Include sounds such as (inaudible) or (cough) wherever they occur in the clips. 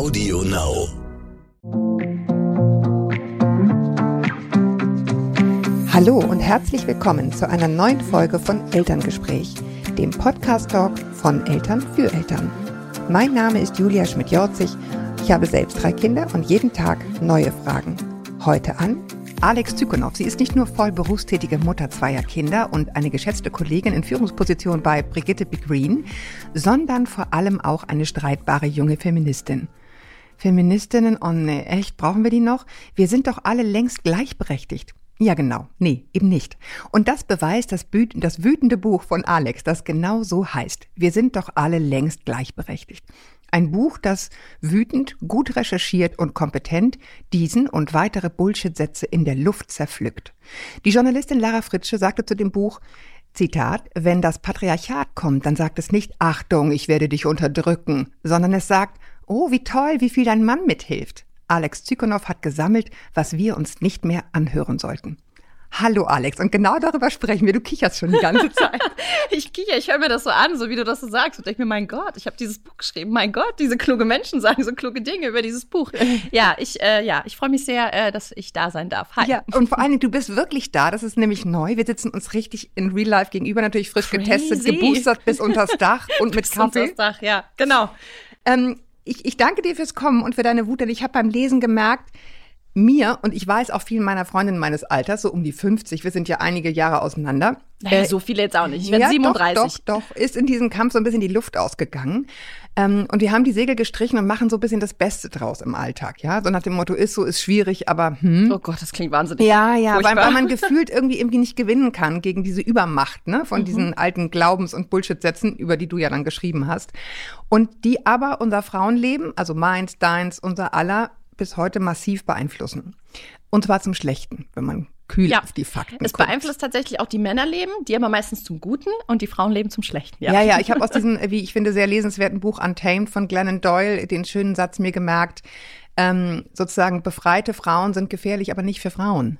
Audio Now. Hallo und herzlich willkommen zu einer neuen Folge von Elterngespräch, dem Podcast-Talk von Eltern für Eltern. Mein Name ist Julia Schmidt-Jorzig. Ich habe selbst drei Kinder und jeden Tag neue Fragen. Heute an Alex Zykonow. Sie ist nicht nur voll berufstätige Mutter zweier Kinder und eine geschätzte Kollegin in Führungsposition bei Brigitte B. Green, sondern vor allem auch eine streitbare junge Feministin. Feministinnen, oh nee, echt, brauchen wir die noch? Wir sind doch alle längst gleichberechtigt. Ja, genau. Nee, eben nicht. Und das beweist das, das wütende Buch von Alex, das genau so heißt. Wir sind doch alle längst gleichberechtigt. Ein Buch, das wütend, gut recherchiert und kompetent diesen und weitere Bullshit-Sätze in der Luft zerpflückt. Die Journalistin Lara Fritsche sagte zu dem Buch, Zitat, wenn das Patriarchat kommt, dann sagt es nicht, Achtung, ich werde dich unterdrücken, sondern es sagt, oh, wie toll, wie viel dein Mann mithilft. Alex Zykonow hat gesammelt, was wir uns nicht mehr anhören sollten. Hallo Alex, und genau darüber sprechen wir. Du kicherst schon die ganze (laughs) Zeit. ich kicher, ich höre mir das so an, so wie du das so sagst und denke mir, mein Gott, ich habe dieses Buch geschrieben. Mein Gott, diese kluge Menschen (laughs) sagen so kluge Dinge über dieses Buch. (laughs) Ja, ich, äh, ja, ich freue mich sehr, äh, dass ich da sein darf. Hi. Ja, und vor allen Dingen, du bist wirklich da. Das ist nämlich neu. Wir sitzen uns richtig in Real Life gegenüber, natürlich frisch Crazy. getestet, geboostert bis unters Dach und mit Kaffee. Bis unters Dach, ja, genau. Ähm, ich, ich danke dir fürs Kommen und für deine Wut, denn ich habe beim Lesen gemerkt, mir, und ich weiß auch vielen meiner Freundinnen meines Alters, so um die 50, wir sind ja einige Jahre auseinander. Naja, äh, so viele jetzt auch nicht. Ich werde ja, 37. Doch, doch, doch, ist in diesem Kampf so ein bisschen die Luft ausgegangen. Ähm, und wir haben die Segel gestrichen und machen so ein bisschen das Beste draus im Alltag, ja. So nach dem Motto, ist so, ist schwierig, aber hm. Oh Gott, das klingt wahnsinnig. Ja, ja, weil, weil, man gefühlt irgendwie irgendwie nicht gewinnen kann gegen diese Übermacht, ne, von mhm. diesen alten Glaubens- und Bullshit-Sätzen, über die du ja dann geschrieben hast. Und die aber unser Frauenleben, also meins, deins, unser aller, bis heute massiv beeinflussen. Und zwar zum Schlechten, wenn man kühl ja. auf die Fakten Es guckt. beeinflusst tatsächlich auch die Männerleben, die aber meistens zum Guten und die Frauenleben zum Schlechten. Ja, ja, ja ich habe aus diesem, wie ich finde, sehr lesenswerten Buch Untamed von Glennon Doyle den schönen Satz mir gemerkt, ähm, sozusagen befreite Frauen sind gefährlich, aber nicht für Frauen.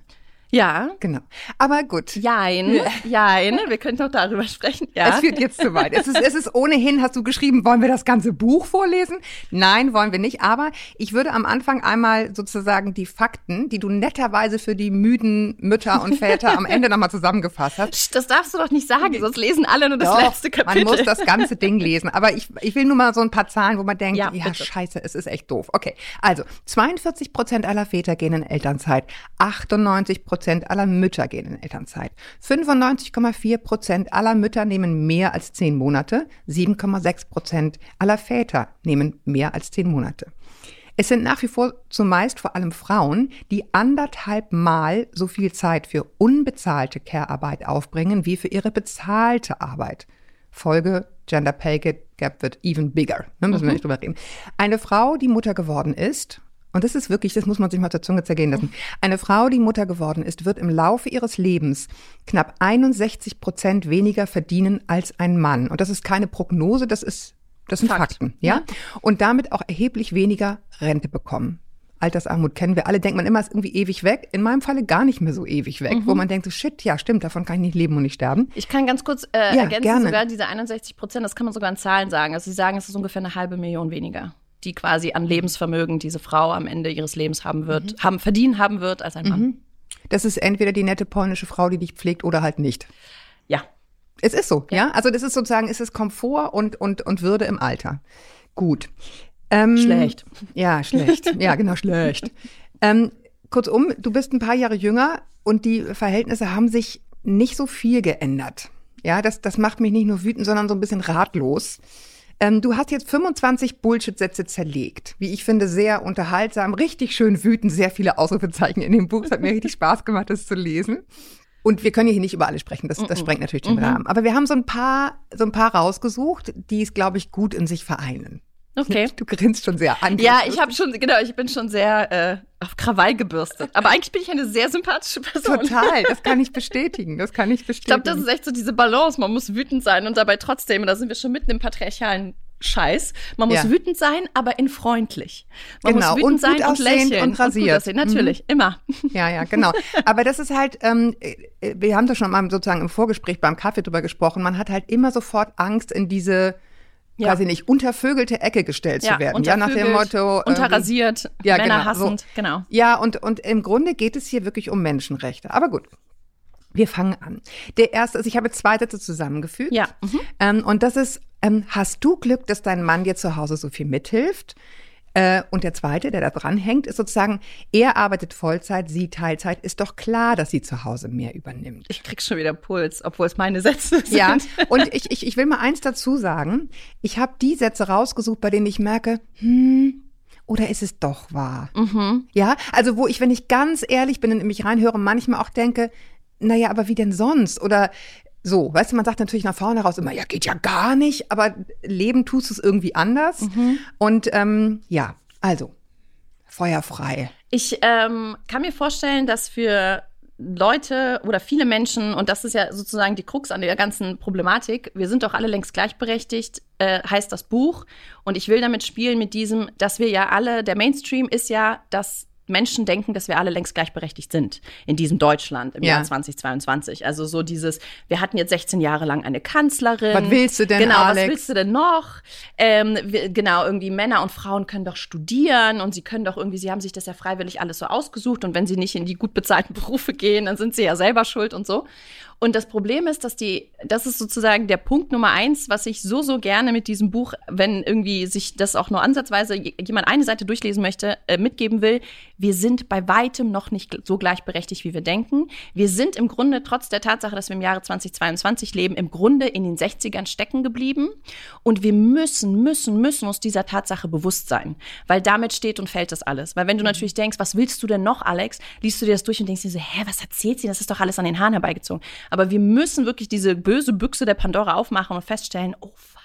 Ja. Genau. Aber gut. Jein, (laughs) jein. Wir können noch darüber sprechen. Ja. Es wird jetzt zu weit. Es ist, es ist ohnehin, hast du geschrieben, wollen wir das ganze Buch vorlesen? Nein, wollen wir nicht. Aber ich würde am Anfang einmal sozusagen die Fakten, die du netterweise für die müden Mütter und Väter am Ende nochmal zusammengefasst hast. Das darfst du doch nicht sagen, sonst lesen alle nur das doch, letzte Kapitel. Man muss das ganze Ding lesen. Aber ich, ich will nur mal so ein paar Zahlen, wo man denkt, ja, ja scheiße, es ist echt doof. Okay, also 42 Prozent aller Väter gehen in Elternzeit, 98 Prozent Prozent aller Mütter gehen in Elternzeit. 95,4 Prozent aller Mütter nehmen mehr als zehn Monate. 7,6 Prozent aller Väter nehmen mehr als zehn Monate. Es sind nach wie vor zumeist vor allem Frauen, die anderthalb Mal so viel Zeit für unbezahlte Care-Arbeit aufbringen wie für ihre bezahlte Arbeit. Folge Gender Pay Gap wird even bigger. Ne, müssen wir mhm. nicht drüber reden. Eine Frau, die Mutter geworden ist, und das ist wirklich, das muss man sich mal zur Zunge zergehen lassen. Eine Frau, die Mutter geworden ist, wird im Laufe ihres Lebens knapp 61 Prozent weniger verdienen als ein Mann. Und das ist keine Prognose, das ist, das sind Fakt. Fakten, ja? ja? Und damit auch erheblich weniger Rente bekommen. Altersarmut kennen wir alle, denkt man immer, ist irgendwie ewig weg. In meinem Falle gar nicht mehr so ewig weg, mhm. wo man denkt, so shit, ja, stimmt, davon kann ich nicht leben und nicht sterben. Ich kann ganz kurz äh, ja, ergänzen, gerne. sogar diese 61 Prozent, das kann man sogar in Zahlen sagen. Also Sie sagen, es ist ungefähr eine halbe Million weniger die quasi an Lebensvermögen diese Frau am Ende ihres Lebens haben wird, mhm. haben verdienen haben wird als ein Mann. Mhm. Das ist entweder die nette polnische Frau, die dich pflegt oder halt nicht. Ja. Es ist so, ja. ja? Also das ist sozusagen, es ist Komfort und, und, und Würde im Alter. Gut. Ähm, schlecht. Ja, schlecht. (laughs) ja, genau, schlecht. Ähm, kurzum, du bist ein paar Jahre jünger und die Verhältnisse haben sich nicht so viel geändert. Ja, das, das macht mich nicht nur wütend, sondern so ein bisschen ratlos. Ähm, du hast jetzt 25 Bullshit-Sätze zerlegt. Wie ich finde, sehr unterhaltsam, richtig schön wütend, sehr viele Ausrufezeichen in dem Buch. Es hat mir richtig Spaß gemacht, das zu lesen. Und wir können hier nicht über alle sprechen, das, das sprengt natürlich den mhm. Rahmen. Aber wir haben so ein paar, so ein paar rausgesucht, die es, glaube ich, gut in sich vereinen. Okay. Du grinst schon sehr an. Ja, ich habe schon, genau, ich bin schon sehr äh, auf Krawall gebürstet. Aber eigentlich bin ich eine sehr sympathische Person. Total, das kann ich (laughs) bestätigen. Das kann ich bestätigen. Ich glaube, das ist echt so diese Balance. Man muss wütend sein und dabei trotzdem, da sind wir schon mitten im patriarchalen Scheiß. Man muss ja. wütend sein, aber in freundlich. Man genau. muss wütend und sein und lächeln und rasiert. Und natürlich, mhm. immer. Ja, ja, genau. Aber das ist halt, ähm, wir haben da schon mal sozusagen im Vorgespräch beim Kaffee drüber gesprochen. Man hat halt immer sofort Angst in diese ja. quasi nicht, untervögelte Ecke gestellt ja, zu werden. Ja, nach dem Motto. Unterrasiert, ja, Männer genau, hassend, so. genau. Ja, und, und im Grunde geht es hier wirklich um Menschenrechte. Aber gut. Wir fangen an. Der erste, also ich habe zwei Sätze zusammengefügt. Ja. Mhm. Ähm, und das ist, ähm, hast du Glück, dass dein Mann dir zu Hause so viel mithilft? Äh, und der zweite, der da dran hängt, ist sozusagen, er arbeitet Vollzeit, sie Teilzeit. Ist doch klar, dass sie zu Hause mehr übernimmt. Ich krieg schon wieder Puls, obwohl es meine Sätze sind. Ja, (laughs) und ich, ich, ich will mal eins dazu sagen. Ich habe die Sätze rausgesucht, bei denen ich merke, hm, oder ist es doch wahr? Mhm. Ja, also wo ich, wenn ich ganz ehrlich bin und in mich reinhöre, manchmal auch denke, naja, aber wie denn sonst? Oder so, weißt du, man sagt natürlich nach vorne raus immer, ja, geht ja gar nicht, aber leben tust du es irgendwie anders. Mhm. Und ähm, ja, also, feuerfrei. Ich ähm, kann mir vorstellen, dass für Leute oder viele Menschen, und das ist ja sozusagen die Krux an der ganzen Problematik, wir sind doch alle längst gleichberechtigt, äh, heißt das Buch. Und ich will damit spielen mit diesem, dass wir ja alle, der Mainstream ist ja, dass Menschen denken, dass wir alle längst gleichberechtigt sind in diesem Deutschland im ja. Jahr 2022. Also so dieses, wir hatten jetzt 16 Jahre lang eine Kanzlerin. Was willst du denn, Genau, Alex? was willst du denn noch? Ähm, wir, genau, irgendwie Männer und Frauen können doch studieren und sie können doch irgendwie, sie haben sich das ja freiwillig alles so ausgesucht und wenn sie nicht in die gut bezahlten (laughs) Berufe gehen, dann sind sie ja selber schuld und so. Und das Problem ist, dass die, das ist sozusagen der Punkt Nummer eins, was ich so, so gerne mit diesem Buch, wenn irgendwie sich das auch nur ansatzweise jemand eine Seite durchlesen möchte, äh, mitgeben will. Wir sind bei weitem noch nicht so gleichberechtigt, wie wir denken. Wir sind im Grunde, trotz der Tatsache, dass wir im Jahre 2022 leben, im Grunde in den 60ern stecken geblieben. Und wir müssen, müssen, müssen uns dieser Tatsache bewusst sein. Weil damit steht und fällt das alles. Weil wenn du mhm. natürlich denkst, was willst du denn noch, Alex, liest du dir das durch und denkst dir so, hä, was erzählt sie? Das ist doch alles an den Haaren herbeigezogen. Aber wir müssen wirklich diese böse Büchse der Pandora aufmachen und feststellen, oh fuck,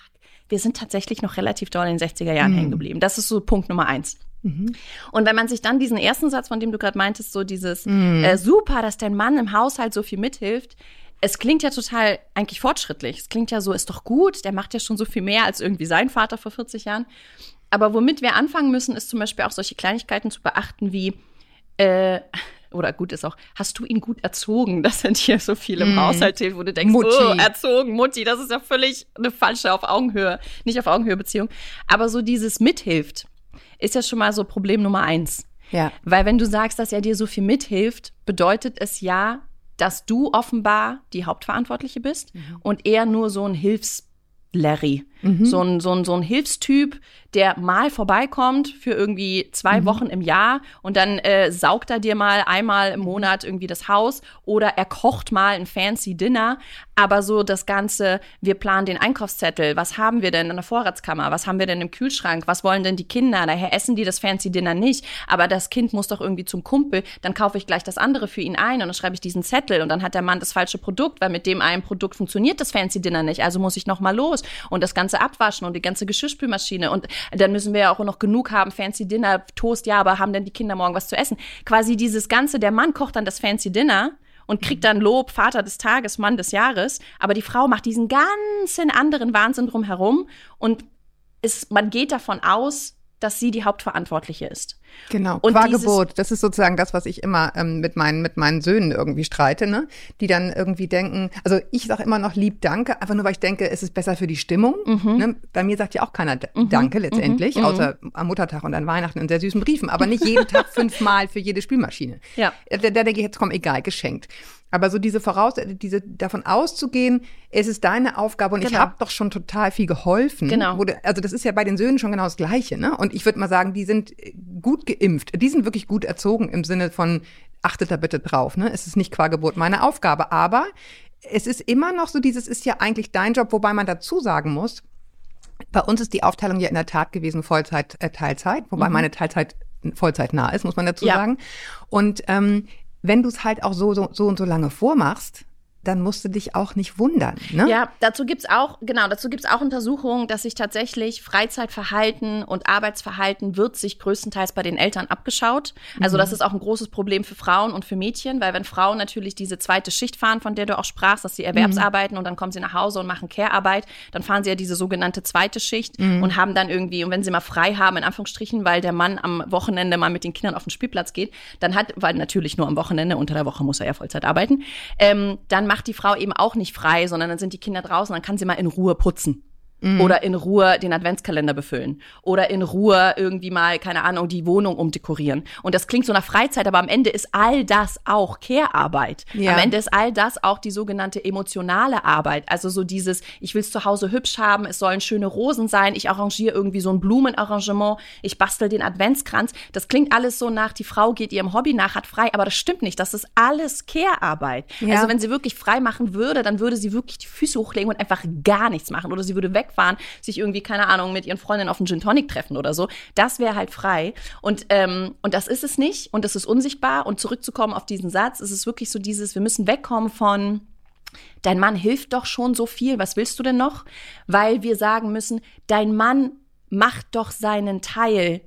wir sind tatsächlich noch relativ doll in den 60er Jahren mhm. hängen geblieben. Das ist so Punkt Nummer eins. Mhm. Und wenn man sich dann diesen ersten Satz, von dem du gerade meintest, so dieses mhm. äh, super, dass dein Mann im Haushalt so viel mithilft, es klingt ja total eigentlich fortschrittlich. Es klingt ja so, ist doch gut, der macht ja schon so viel mehr als irgendwie sein Vater vor 40 Jahren. Aber womit wir anfangen müssen, ist zum Beispiel auch solche Kleinigkeiten zu beachten wie, äh, oder gut ist auch, hast du ihn gut erzogen, (laughs) dass er dir so viel im mm. Haushalt hilft, wo du denkst, Mutti. oh, erzogen, Mutti, das ist ja völlig eine falsche auf Augenhöhe, nicht auf Augenhöhe Beziehung. Aber so dieses mithilft, ist ja schon mal so Problem Nummer eins. Ja. Weil wenn du sagst, dass er dir so viel mithilft, bedeutet es ja, dass du offenbar die Hauptverantwortliche bist mhm. und er nur so ein Hilfs Larry. Mhm. So, ein, so, ein, so ein Hilfstyp, der mal vorbeikommt für irgendwie zwei mhm. Wochen im Jahr und dann äh, saugt er dir mal einmal im Monat irgendwie das Haus oder er kocht mal ein fancy Dinner. Aber so das Ganze, wir planen den Einkaufszettel. Was haben wir denn in der Vorratskammer? Was haben wir denn im Kühlschrank? Was wollen denn die Kinder? Daher essen die das fancy Dinner nicht. Aber das Kind muss doch irgendwie zum Kumpel. Dann kaufe ich gleich das andere für ihn ein und dann schreibe ich diesen Zettel und dann hat der Mann das falsche Produkt, weil mit dem einen Produkt funktioniert das fancy Dinner nicht. Also muss ich noch mal los und das ganze abwaschen und die ganze Geschirrspülmaschine und dann müssen wir ja auch noch genug haben, fancy Dinner, Toast, ja, aber haben denn die Kinder morgen was zu essen? Quasi dieses ganze, der Mann kocht dann das fancy Dinner und kriegt dann Lob, Vater des Tages, Mann des Jahres, aber die Frau macht diesen ganzen anderen Wahnsinn drumherum und ist, man geht davon aus, dass sie die Hauptverantwortliche ist. Genau, und qua Geburt. Das ist sozusagen das, was ich immer ähm, mit, meinen, mit meinen Söhnen irgendwie streite, ne? Die dann irgendwie denken, also ich sage immer noch lieb Danke, einfach nur, weil ich denke, es ist besser für die Stimmung. Mhm. Ne? Bei mir sagt ja auch keiner mhm. Danke letztendlich, mhm. außer am Muttertag und an Weihnachten in sehr süßen Briefen, aber nicht jeden Tag (laughs) fünfmal für jede Spülmaschine. Ja. Da, da denke ich jetzt, komm, egal, geschenkt. Aber so diese Voraus, diese davon auszugehen, es ist deine Aufgabe und genau. ich habe doch schon total viel geholfen. Genau. Du, also das ist ja bei den Söhnen schon genau das Gleiche, ne? Und ich würde mal sagen, die sind gut geimpft. Die sind wirklich gut erzogen im Sinne von, achtet da bitte drauf, ne? Es ist nicht qua Geburt meine Aufgabe. Aber es ist immer noch so, dieses ist ja eigentlich dein Job, wobei man dazu sagen muss, bei uns ist die Aufteilung ja in der Tat gewesen Vollzeit, äh, Teilzeit, wobei mhm. meine Teilzeit Vollzeit nah ist, muss man dazu ja. sagen. Und ähm, wenn du es halt auch so, so, so und so lange vormachst, dann musst du dich auch nicht wundern. Ne? Ja, dazu gibt's auch, genau, dazu gibt's auch Untersuchungen, dass sich tatsächlich Freizeitverhalten und Arbeitsverhalten wird sich größtenteils bei den Eltern abgeschaut. Also mhm. das ist auch ein großes Problem für Frauen und für Mädchen, weil wenn Frauen natürlich diese zweite Schicht fahren, von der du auch sprachst, dass sie Erwerbsarbeiten mhm. und dann kommen sie nach Hause und machen Care-Arbeit, dann fahren sie ja diese sogenannte zweite Schicht mhm. und haben dann irgendwie, und wenn sie mal frei haben, in Anführungsstrichen, weil der Mann am Wochenende mal mit den Kindern auf den Spielplatz geht, dann hat, weil natürlich nur am Wochenende, unter der Woche muss er ja Vollzeit arbeiten, ähm, dann macht die Frau eben auch nicht frei, sondern dann sind die Kinder draußen, dann kann sie mal in Ruhe putzen. Mhm. Oder in Ruhe den Adventskalender befüllen. Oder in Ruhe irgendwie mal, keine Ahnung, die Wohnung umdekorieren. Und das klingt so nach Freizeit, aber am Ende ist all das auch Care-Arbeit. Ja. Am Ende ist all das auch die sogenannte emotionale Arbeit. Also so dieses, ich will es zu Hause hübsch haben, es sollen schöne Rosen sein, ich arrangiere irgendwie so ein Blumenarrangement, ich bastel den Adventskranz. Das klingt alles so nach, die Frau geht ihrem Hobby nach, hat frei, aber das stimmt nicht. Das ist alles Care-Arbeit. Ja. Also wenn sie wirklich frei machen würde, dann würde sie wirklich die Füße hochlegen und einfach gar nichts machen. Oder sie würde weg wegfahren, sich irgendwie, keine Ahnung, mit ihren Freundinnen auf einen Gin Tonic treffen oder so. Das wäre halt frei. Und, ähm, und das ist es nicht und das ist unsichtbar. Und zurückzukommen auf diesen Satz, ist es wirklich so dieses, wir müssen wegkommen von, dein Mann hilft doch schon so viel, was willst du denn noch? Weil wir sagen müssen, dein Mann macht doch seinen Teil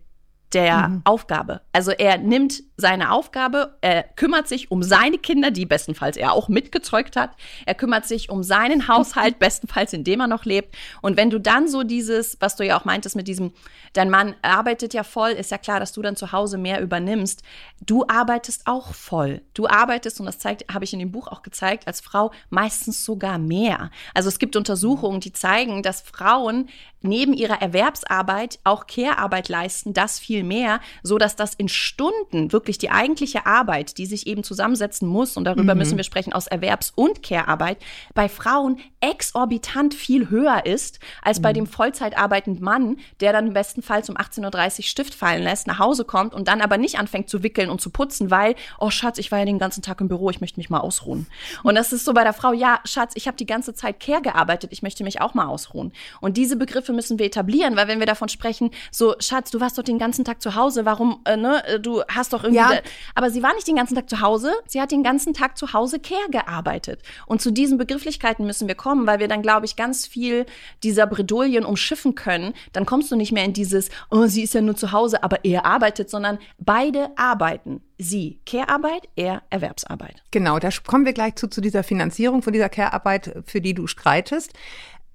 der mhm. Aufgabe. Also er nimmt seine Aufgabe, er kümmert sich um seine Kinder, die bestenfalls er auch mitgezeugt hat. Er kümmert sich um seinen Haushalt, (laughs) bestenfalls indem er noch lebt. Und wenn du dann so dieses, was du ja auch meintest mit diesem, dein Mann arbeitet ja voll, ist ja klar, dass du dann zu Hause mehr übernimmst. Du arbeitest auch voll. Du arbeitest, und das zeigt, habe ich in dem Buch auch gezeigt, als Frau meistens sogar mehr. Also es gibt Untersuchungen, die zeigen, dass Frauen neben ihrer Erwerbsarbeit auch Care-Arbeit leisten, das viel mehr, so dass das in Stunden wirklich die eigentliche Arbeit, die sich eben zusammensetzen muss, und darüber mhm. müssen wir sprechen, aus Erwerbs- und Care-Arbeit, bei Frauen exorbitant viel höher ist als bei mhm. dem Vollzeit arbeitenden Mann, der dann im besten Fall um 18.30 Uhr Stift fallen lässt, nach Hause kommt und dann aber nicht anfängt zu wickeln und zu putzen, weil, oh Schatz, ich war ja den ganzen Tag im Büro, ich möchte mich mal ausruhen. Und das ist so bei der Frau, ja, Schatz, ich habe die ganze Zeit Care gearbeitet, ich möchte mich auch mal ausruhen. Und diese Begriffe Begriffe müssen wir etablieren, weil wenn wir davon sprechen, so Schatz, du warst doch den ganzen Tag zu Hause, warum, äh, ne, äh, du hast doch irgendwie, ja. aber sie war nicht den ganzen Tag zu Hause, sie hat den ganzen Tag zu Hause Care gearbeitet. Und zu diesen Begrifflichkeiten müssen wir kommen, weil wir dann, glaube ich, ganz viel dieser Bredouillen umschiffen können. Dann kommst du nicht mehr in dieses, oh, sie ist ja nur zu Hause, aber er arbeitet, sondern beide arbeiten. Sie Care-Arbeit, er Erwerbsarbeit. Genau, da kommen wir gleich zu, zu dieser Finanzierung von dieser Care-Arbeit, für die du streitest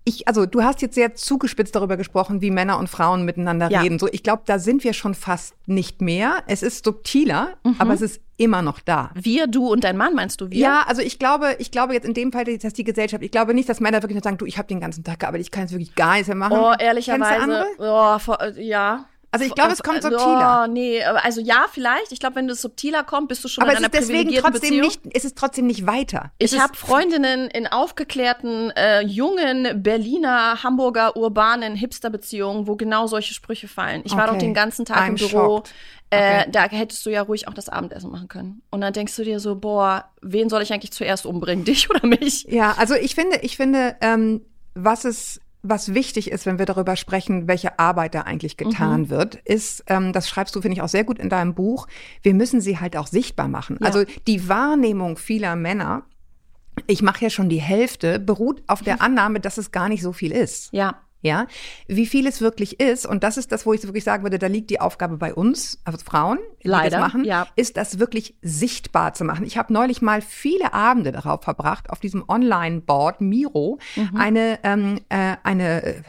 ich, also du hast jetzt sehr zugespitzt darüber gesprochen, wie Männer und Frauen miteinander ja. reden. So, ich glaube, da sind wir schon fast nicht mehr. Es ist subtiler, mhm. aber es ist immer noch da. Wir, du und dein Mann, meinst du wir? Ja, also ich glaube, ich glaube jetzt in dem Fall, dass die Gesellschaft, ich glaube nicht, dass Männer wirklich nur sagen, du, ich habe den ganzen Tag gearbeitet, ich kann jetzt wirklich gar nichts mehr machen. Oh, ehrlicherweise, oh, vor, ja, also ich glaube, es kommt subtiler. Oh, nee, also ja, vielleicht. Ich glaube, wenn es subtiler kommt, bist du schon Aber in einer es ist deswegen trotzdem Beziehung. nicht, ist es trotzdem nicht weiter. Ich habe Freundinnen in aufgeklärten, äh, jungen Berliner, Hamburger, urbanen Hipster-Beziehungen, wo genau solche Sprüche fallen. Ich okay. war doch den ganzen Tag I'm im Büro. Äh, okay. Da hättest du ja ruhig auch das Abendessen machen können. Und dann denkst du dir so, boah, wen soll ich eigentlich zuerst umbringen, (laughs) dich oder mich? Ja, also ich finde, ich finde, ähm, was es was wichtig ist, wenn wir darüber sprechen, welche Arbeit da eigentlich getan mhm. wird, ist, ähm, das schreibst du, finde ich, auch sehr gut in deinem Buch, wir müssen sie halt auch sichtbar machen. Ja. Also die Wahrnehmung vieler Männer, ich mache ja schon die Hälfte, beruht auf der Annahme, dass es gar nicht so viel ist. Ja ja, wie viel es wirklich ist, und das ist das, wo ich wirklich sagen würde, da liegt die Aufgabe bei uns, also Frauen, die Leider, das machen, ja. ist das wirklich sichtbar zu machen. Ich habe neulich mal viele Abende darauf verbracht, auf diesem Online-Board Miro mhm. eine, ähm, äh, eine äh,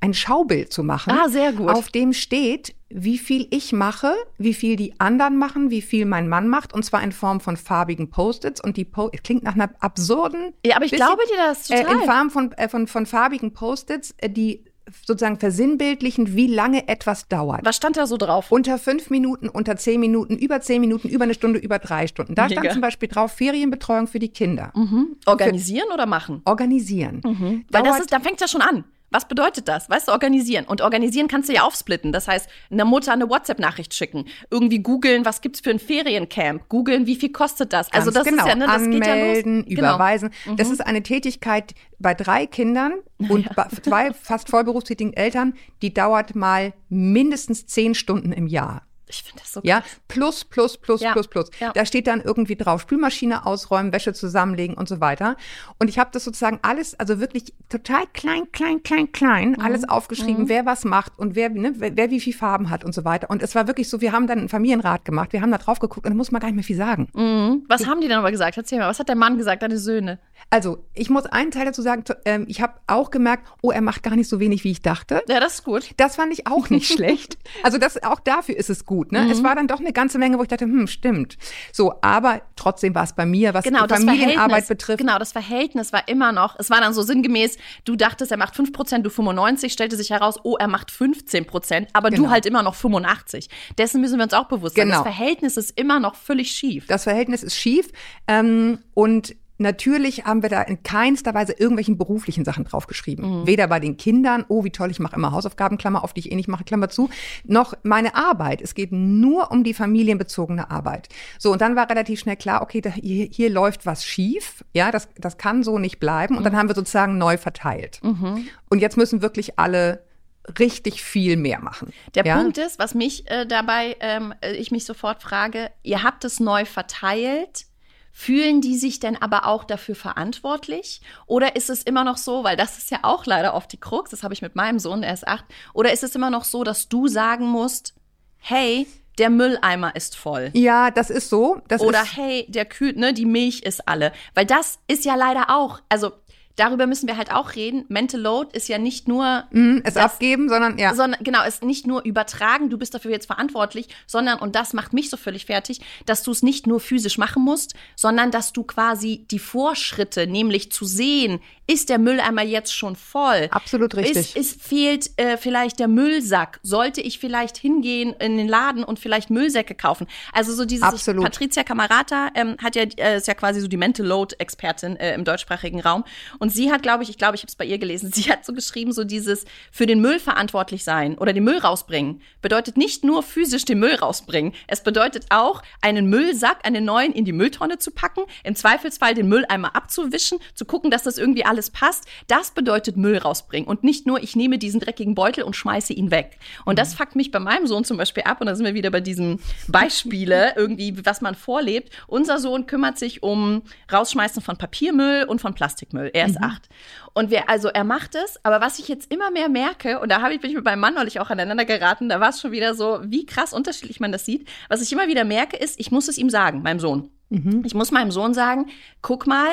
ein Schaubild zu machen. Ah, sehr gut. Auf dem steht, wie viel ich mache, wie viel die anderen machen, wie viel mein Mann macht, und zwar in Form von farbigen Post-its. Und die po klingt nach einer absurden. Ja, aber ich bisschen, glaube dir das total. Äh, in Form von, äh, von, von farbigen Post-its, äh, die sozusagen versinnbildlichen, wie lange etwas dauert. Was stand da so drauf? Unter fünf Minuten, unter zehn Minuten, über zehn Minuten, über eine Stunde, über drei Stunden. Da Mega. stand zum Beispiel drauf Ferienbetreuung für die Kinder. Mhm. Organisieren Für, oder machen? Organisieren. Mhm. Weil das ist, da fängt ja schon an. Was bedeutet das? Weißt du, organisieren. Und organisieren kannst du ja aufsplitten. Das heißt, einer Mutter eine WhatsApp-Nachricht schicken. Irgendwie googeln, was gibt's für ein Feriencamp? Googeln, wie viel kostet das? Also Ganz also das genau. ist ja, ne, das Anmelden, geht ja los. Genau. überweisen. Genau. Das ist eine Tätigkeit bei drei Kindern und (laughs) ja. zwei fast vollberufstätigen Eltern, die dauert mal mindestens zehn Stunden im Jahr. Ich finde das so Ja, plus, plus, plus, ja. plus, plus. Ja. Da steht dann irgendwie drauf, Spülmaschine ausräumen, Wäsche zusammenlegen und so weiter. Und ich habe das sozusagen alles, also wirklich total klein, klein, klein, klein, mhm. alles aufgeschrieben, mhm. wer was macht und wer, ne, wer, wer wie viel Farben hat und so weiter. Und es war wirklich so, wir haben dann einen Familienrat gemacht, wir haben da drauf geguckt und da muss man gar nicht mehr viel sagen. Mhm. Was die, haben die dann aber gesagt? Erzähl mal, was hat der Mann gesagt, deine Söhne? Also, ich muss einen Teil dazu sagen, ähm, ich habe auch gemerkt, oh, er macht gar nicht so wenig, wie ich dachte. Ja, das ist gut. Das fand ich auch nicht (laughs) schlecht. Also, das, auch dafür ist es gut. Ne? Mhm. Es war dann doch eine ganze Menge, wo ich dachte, hm, stimmt. So, aber trotzdem war es bei mir, was genau, Familienarbeit betrifft. Genau, das Verhältnis war immer noch, es war dann so sinngemäß, du dachtest, er macht 5 Prozent, du 95, stellte sich heraus, oh, er macht 15 Prozent, aber genau. du halt immer noch 85. Dessen müssen wir uns auch bewusst sein. Genau. Das Verhältnis ist immer noch völlig schief. Das Verhältnis ist schief. Ähm, und Natürlich haben wir da in keinster Weise irgendwelchen beruflichen Sachen draufgeschrieben. Mhm. Weder bei den Kindern, oh, wie toll, ich mache immer Hausaufgaben, Klammer auf, die ich eh nicht mache, Klammer zu, noch meine Arbeit. Es geht nur um die familienbezogene Arbeit. So, und dann war relativ schnell klar, okay, da, hier, hier, läuft was schief. Ja, das, das kann so nicht bleiben. Und mhm. dann haben wir sozusagen neu verteilt. Mhm. Und jetzt müssen wirklich alle richtig viel mehr machen. Der ja? Punkt ist, was mich äh, dabei, ähm, äh, ich mich sofort frage, ihr habt es neu verteilt Fühlen die sich denn aber auch dafür verantwortlich? Oder ist es immer noch so, weil das ist ja auch leider oft die Krux, das habe ich mit meinem Sohn, der ist acht, oder ist es immer noch so, dass du sagen musst, hey, der Mülleimer ist voll. Ja, das ist so. Das Oder ist hey, der Kühl, ne, die Milch ist alle. Weil das ist ja leider auch, also darüber müssen wir halt auch reden. Mental Load ist ja nicht nur mm, es das, abgeben, sondern ja. Sondern genau, es ist nicht nur übertragen, du bist dafür jetzt verantwortlich, sondern und das macht mich so völlig fertig, dass du es nicht nur physisch machen musst, sondern dass du quasi die Vorschritte, nämlich zu sehen, ist der Mülleimer jetzt schon voll? Absolut richtig. Ist, ist fehlt äh, vielleicht der Müllsack? Sollte ich vielleicht hingehen in den Laden und vielleicht Müllsäcke kaufen? Also so dieses Absolut. Patricia Camarata ähm, hat ja äh, ist ja quasi so die Mental Load Expertin äh, im deutschsprachigen Raum und sie hat, glaube ich, ich glaube, ich habe es bei ihr gelesen, (laughs) sie hat so geschrieben, so dieses für den Müll verantwortlich sein oder den Müll rausbringen bedeutet nicht nur physisch den Müll rausbringen. Es bedeutet auch, einen Müllsack, einen neuen in die Mülltonne zu packen, im Zweifelsfall den Mülleimer abzuwischen, zu gucken, dass das irgendwie alles passt. Das bedeutet Müll rausbringen und nicht nur, ich nehme diesen dreckigen Beutel und schmeiße ihn weg. Und das mhm. fuckt mich bei meinem Sohn zum Beispiel ab und da sind wir wieder bei diesem Beispiele (laughs) irgendwie, was man vorlebt. Unser Sohn kümmert sich um Rausschmeißen von Papiermüll und von Plastikmüll. Er ist ist mhm. acht. Und wer, also er macht es, aber was ich jetzt immer mehr merke, und da habe ich, bin ich mit meinem Mann neulich auch aneinander geraten, da war es schon wieder so, wie krass unterschiedlich man das sieht. Was ich immer wieder merke, ist, ich muss es ihm sagen, meinem Sohn. Mhm. Ich muss meinem Sohn sagen, guck mal,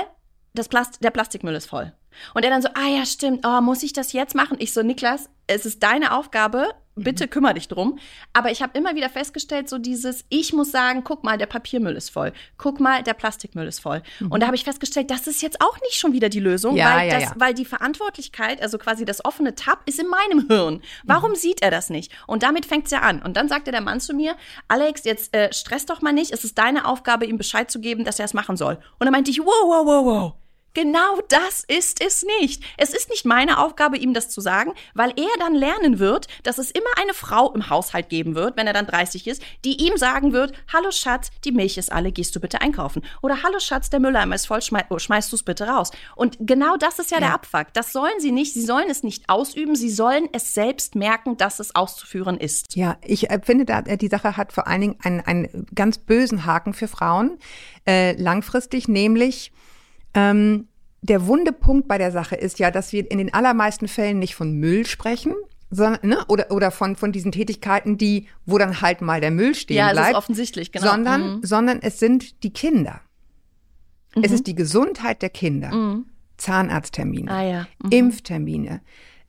das Plast der Plastikmüll ist voll. Und er dann so, ah ja, stimmt, oh, muss ich das jetzt machen? Ich so, Niklas, es ist deine Aufgabe, bitte kümmere dich drum. Aber ich habe immer wieder festgestellt, so dieses, ich muss sagen, guck mal, der Papiermüll ist voll. Guck mal, der Plastikmüll ist voll. Mhm. Und da habe ich festgestellt, das ist jetzt auch nicht schon wieder die Lösung, ja, weil, ja, das, ja. weil die Verantwortlichkeit, also quasi das offene Tab, ist in meinem Hirn. Warum mhm. sieht er das nicht? Und damit fängt es ja an. Und dann sagte der Mann zu mir, Alex, jetzt äh, stress doch mal nicht, es ist deine Aufgabe, ihm Bescheid zu geben, dass er es machen soll. Und dann meinte ich, wow, wow, wow, wow. Genau das ist es nicht. Es ist nicht meine Aufgabe, ihm das zu sagen, weil er dann lernen wird, dass es immer eine Frau im Haushalt geben wird, wenn er dann 30 ist, die ihm sagen wird, hallo Schatz, die Milch ist alle, gehst du bitte einkaufen? Oder hallo Schatz, der Mülleimer ist voll, schmei oh, schmeißt du es bitte raus? Und genau das ist ja, ja, der Abfuck. Das sollen sie nicht. Sie sollen es nicht ausüben. Sie sollen es selbst merken, dass es auszuführen ist. Ja, ich äh, finde, da, äh, die Sache hat vor allen Dingen einen, einen ganz bösen Haken für Frauen, äh, langfristig, nämlich, ähm, der wunde Punkt bei der Sache ist ja, dass wir in den allermeisten Fällen nicht von Müll sprechen, sondern, ne, oder, oder von, von diesen Tätigkeiten, die, wo dann halt mal der Müll stehen ja, bleibt. Ja, ist offensichtlich, genau. Sondern, mhm. sondern es sind die Kinder. Mhm. Es ist die Gesundheit der Kinder. Mhm. Zahnarzttermine, ah, ja. Mhm. Impftermine,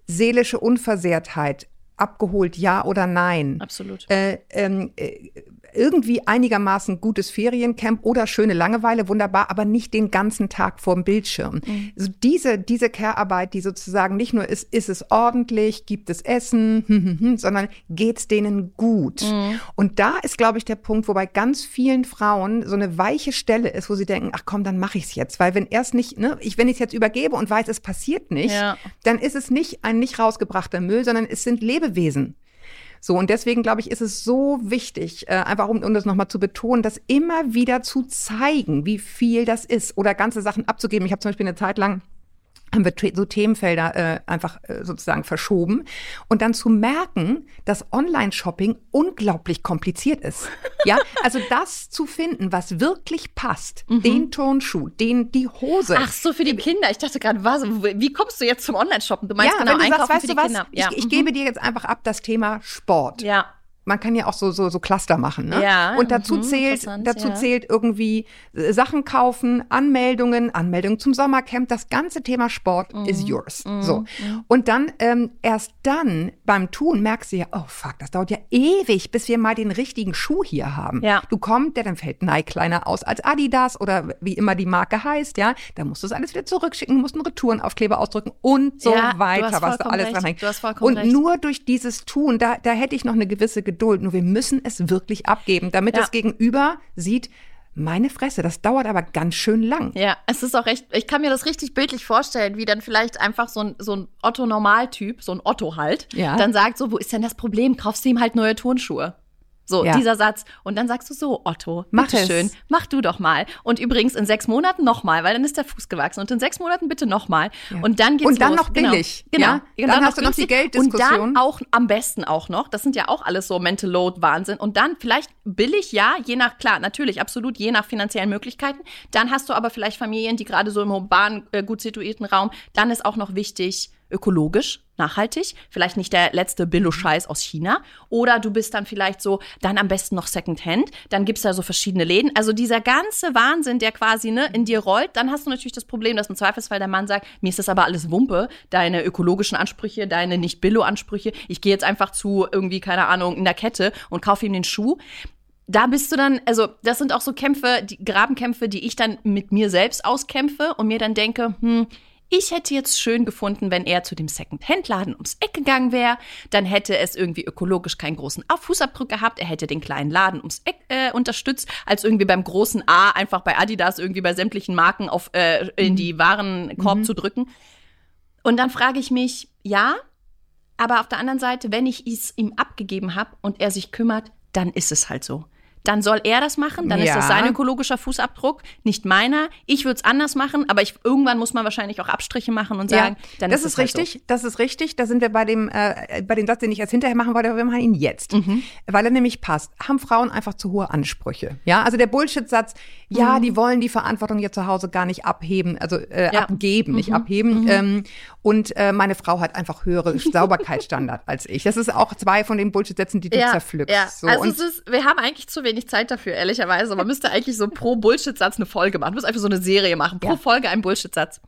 seelische Unversehrtheit, abgeholt, ja oder nein. Absolut. Äh, ähm, äh, irgendwie einigermaßen gutes Feriencamp oder schöne Langeweile, wunderbar, aber nicht den ganzen Tag vorm Bildschirm. Mhm. Also diese, diese Care-Arbeit, die sozusagen nicht nur ist, ist es ordentlich, gibt es Essen, (laughs) hm, hm, hm, sondern geht's denen gut. Mhm. Und da ist, glaube ich, der Punkt, wo bei ganz vielen Frauen so eine weiche Stelle ist, wo sie denken, ach komm, dann mache ich's jetzt. Weil wenn erst nicht, ne, ich, wenn ich es jetzt übergebe und weiß, es passiert nicht, ja. dann ist es nicht ein nicht rausgebrachter Müll, sondern es sind Lebewesen. So, und deswegen glaube ich, ist es so wichtig, äh, einfach um, um das nochmal zu betonen, das immer wieder zu zeigen, wie viel das ist oder ganze Sachen abzugeben. Ich habe zum Beispiel eine Zeit lang haben wir so Themenfelder äh, einfach äh, sozusagen verschoben und dann zu merken, dass Online-Shopping unglaublich kompliziert ist. (laughs) Ja, also das zu finden, was wirklich passt, mhm. den Turnschuh, den die Hose. Ach so für die Kinder. Ich dachte gerade, was? Wie kommst du jetzt zum Online-Shoppen? Du meinst ja, genau wenn du sagst, weißt du was? Ja. Ich, ich mhm. gebe dir jetzt einfach ab das Thema Sport. Ja. Man kann ja auch so so so Cluster machen, ne? Ja, und dazu mh, zählt dazu ja. zählt irgendwie äh, Sachen kaufen, Anmeldungen, Anmeldungen zum Sommercamp, das ganze Thema Sport mhm. is yours. Mhm. So mhm. und dann ähm, erst dann beim Tun merkst du ja, oh fuck, das dauert ja ewig, bis wir mal den richtigen Schuh hier haben. Ja. Du kommst, der dann fällt Nike kleiner aus als Adidas oder wie immer die Marke heißt, ja, dann musst du es alles wieder zurückschicken, musst einen Retourenaufkleber ausdrücken und so ja, weiter, was da alles dran hängt. Und recht. nur durch dieses Tun, da da hätte ich noch eine gewisse Geduld. Nur wir müssen es wirklich abgeben, damit ja. das Gegenüber sieht, meine Fresse, das dauert aber ganz schön lang. Ja, es ist auch recht, ich kann mir das richtig bildlich vorstellen, wie dann vielleicht einfach so ein, so ein Otto-Normaltyp, so ein Otto halt, ja. dann sagt so, wo ist denn das Problem? Kaufst du ihm halt neue Turnschuhe. So, ja. dieser Satz. Und dann sagst du so, Otto, mach schön, mach du doch mal. Und übrigens in sechs Monaten nochmal, weil dann ist der Fuß gewachsen. Und in sechs Monaten bitte nochmal. Ja. Und dann geht's Und dann los. noch billig. Genau. genau. Ja? Dann, dann hast du noch die Gelddiskussion. Und dann auch am besten auch noch. Das sind ja auch alles so Mental Load Wahnsinn. Und dann vielleicht billig, ja, je nach, klar, natürlich, absolut, je nach finanziellen Möglichkeiten. Dann hast du aber vielleicht Familien, die gerade so im urbanen, äh, gut situierten Raum. Dann ist auch noch wichtig, ökologisch, nachhaltig, vielleicht nicht der letzte Billo-Scheiß aus China. Oder du bist dann vielleicht so, dann am besten noch Secondhand, dann gibt's da so verschiedene Läden. Also dieser ganze Wahnsinn, der quasi ne, in dir rollt, dann hast du natürlich das Problem, dass im Zweifelsfall der Mann sagt, mir ist das aber alles Wumpe, deine ökologischen Ansprüche, deine nicht Billo-Ansprüche. Ich gehe jetzt einfach zu irgendwie, keine Ahnung, in der Kette und kaufe ihm den Schuh da bist du dann, also das sind auch so Kämpfe, die Grabenkämpfe, die ich dann mit mir selbst auskämpfe und mir dann denke, hm, ich hätte jetzt schön gefunden, wenn er zu dem Second-Hand-Laden ums Eck gegangen wäre. Dann hätte es irgendwie ökologisch keinen großen Fußabdruck gehabt. Er hätte den kleinen Laden ums Eck äh, unterstützt, als irgendwie beim großen A einfach bei Adidas irgendwie bei sämtlichen Marken auf äh, in die mhm. Warenkorb mhm. zu drücken. Und dann frage ich mich, ja, aber auf der anderen Seite, wenn ich es ihm abgegeben habe und er sich kümmert, dann ist es halt so dann soll er das machen, dann ja. ist das sein ökologischer Fußabdruck, nicht meiner. Ich würde es anders machen, aber ich, irgendwann muss man wahrscheinlich auch Abstriche machen und sagen, ja, dann das ist es halt richtig, so. das ist richtig. Da sind wir bei dem äh, bei dem Satz, den ich erst hinterher machen wollte, aber wir machen ihn jetzt, mhm. weil er nämlich passt. Haben Frauen einfach zu hohe Ansprüche? Ja, also der Bullshit-Satz, ja, mhm. die wollen die Verantwortung hier zu Hause gar nicht abheben, also äh, ja. abgeben, nicht mhm. abheben. Mhm. Ähm, und äh, meine Frau hat einfach höhere (laughs) Sauberkeitsstandard als ich. Das ist auch zwei von den Bullshit-Sätzen, die du zerpflückst. Ja. So, also ist, wir haben eigentlich zu wenig Zeit dafür, ehrlicherweise. Man müsste eigentlich so pro Bullshit-Satz eine Folge machen. Man muss einfach so eine Serie machen. Pro ja. Folge ein Bullshit-Satz.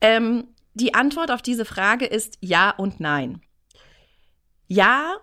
Ähm, die Antwort auf diese Frage ist ja und nein. Ja,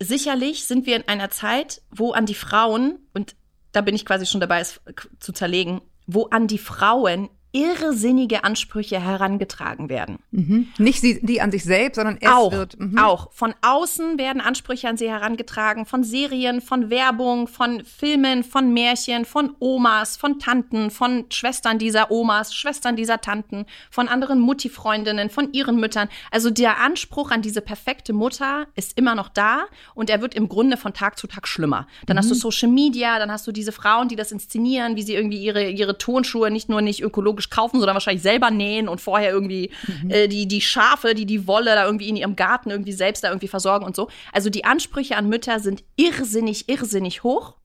sicherlich sind wir in einer Zeit, wo an die Frauen, und da bin ich quasi schon dabei, es zu zerlegen, wo an die Frauen irrsinnige Ansprüche herangetragen werden. Mhm. Nicht sie, die an sich selbst, sondern es auch, wird. Mhm. Auch. Von außen werden Ansprüche an sie herangetragen, von Serien, von Werbung, von Filmen, von Märchen, von Omas, von Tanten, von Schwestern dieser Omas, Schwestern dieser Tanten, von anderen Mutti-Freundinnen, von ihren Müttern. Also der Anspruch an diese perfekte Mutter ist immer noch da und er wird im Grunde von Tag zu Tag schlimmer. Dann mhm. hast du mhm. Social Media, dann hast du diese Frauen, die das inszenieren, wie sie irgendwie ihre, ihre Tonschuhe nicht nur nicht ökologisch ökologisch kaufen, sondern wahrscheinlich selber nähen und vorher irgendwie mhm. äh, die, die Schafe, die die Wolle da irgendwie in ihrem Garten irgendwie selbst da irgendwie versorgen und so. Also die Ansprüche an Mütter sind irrsinnig, irrsinnig hoch.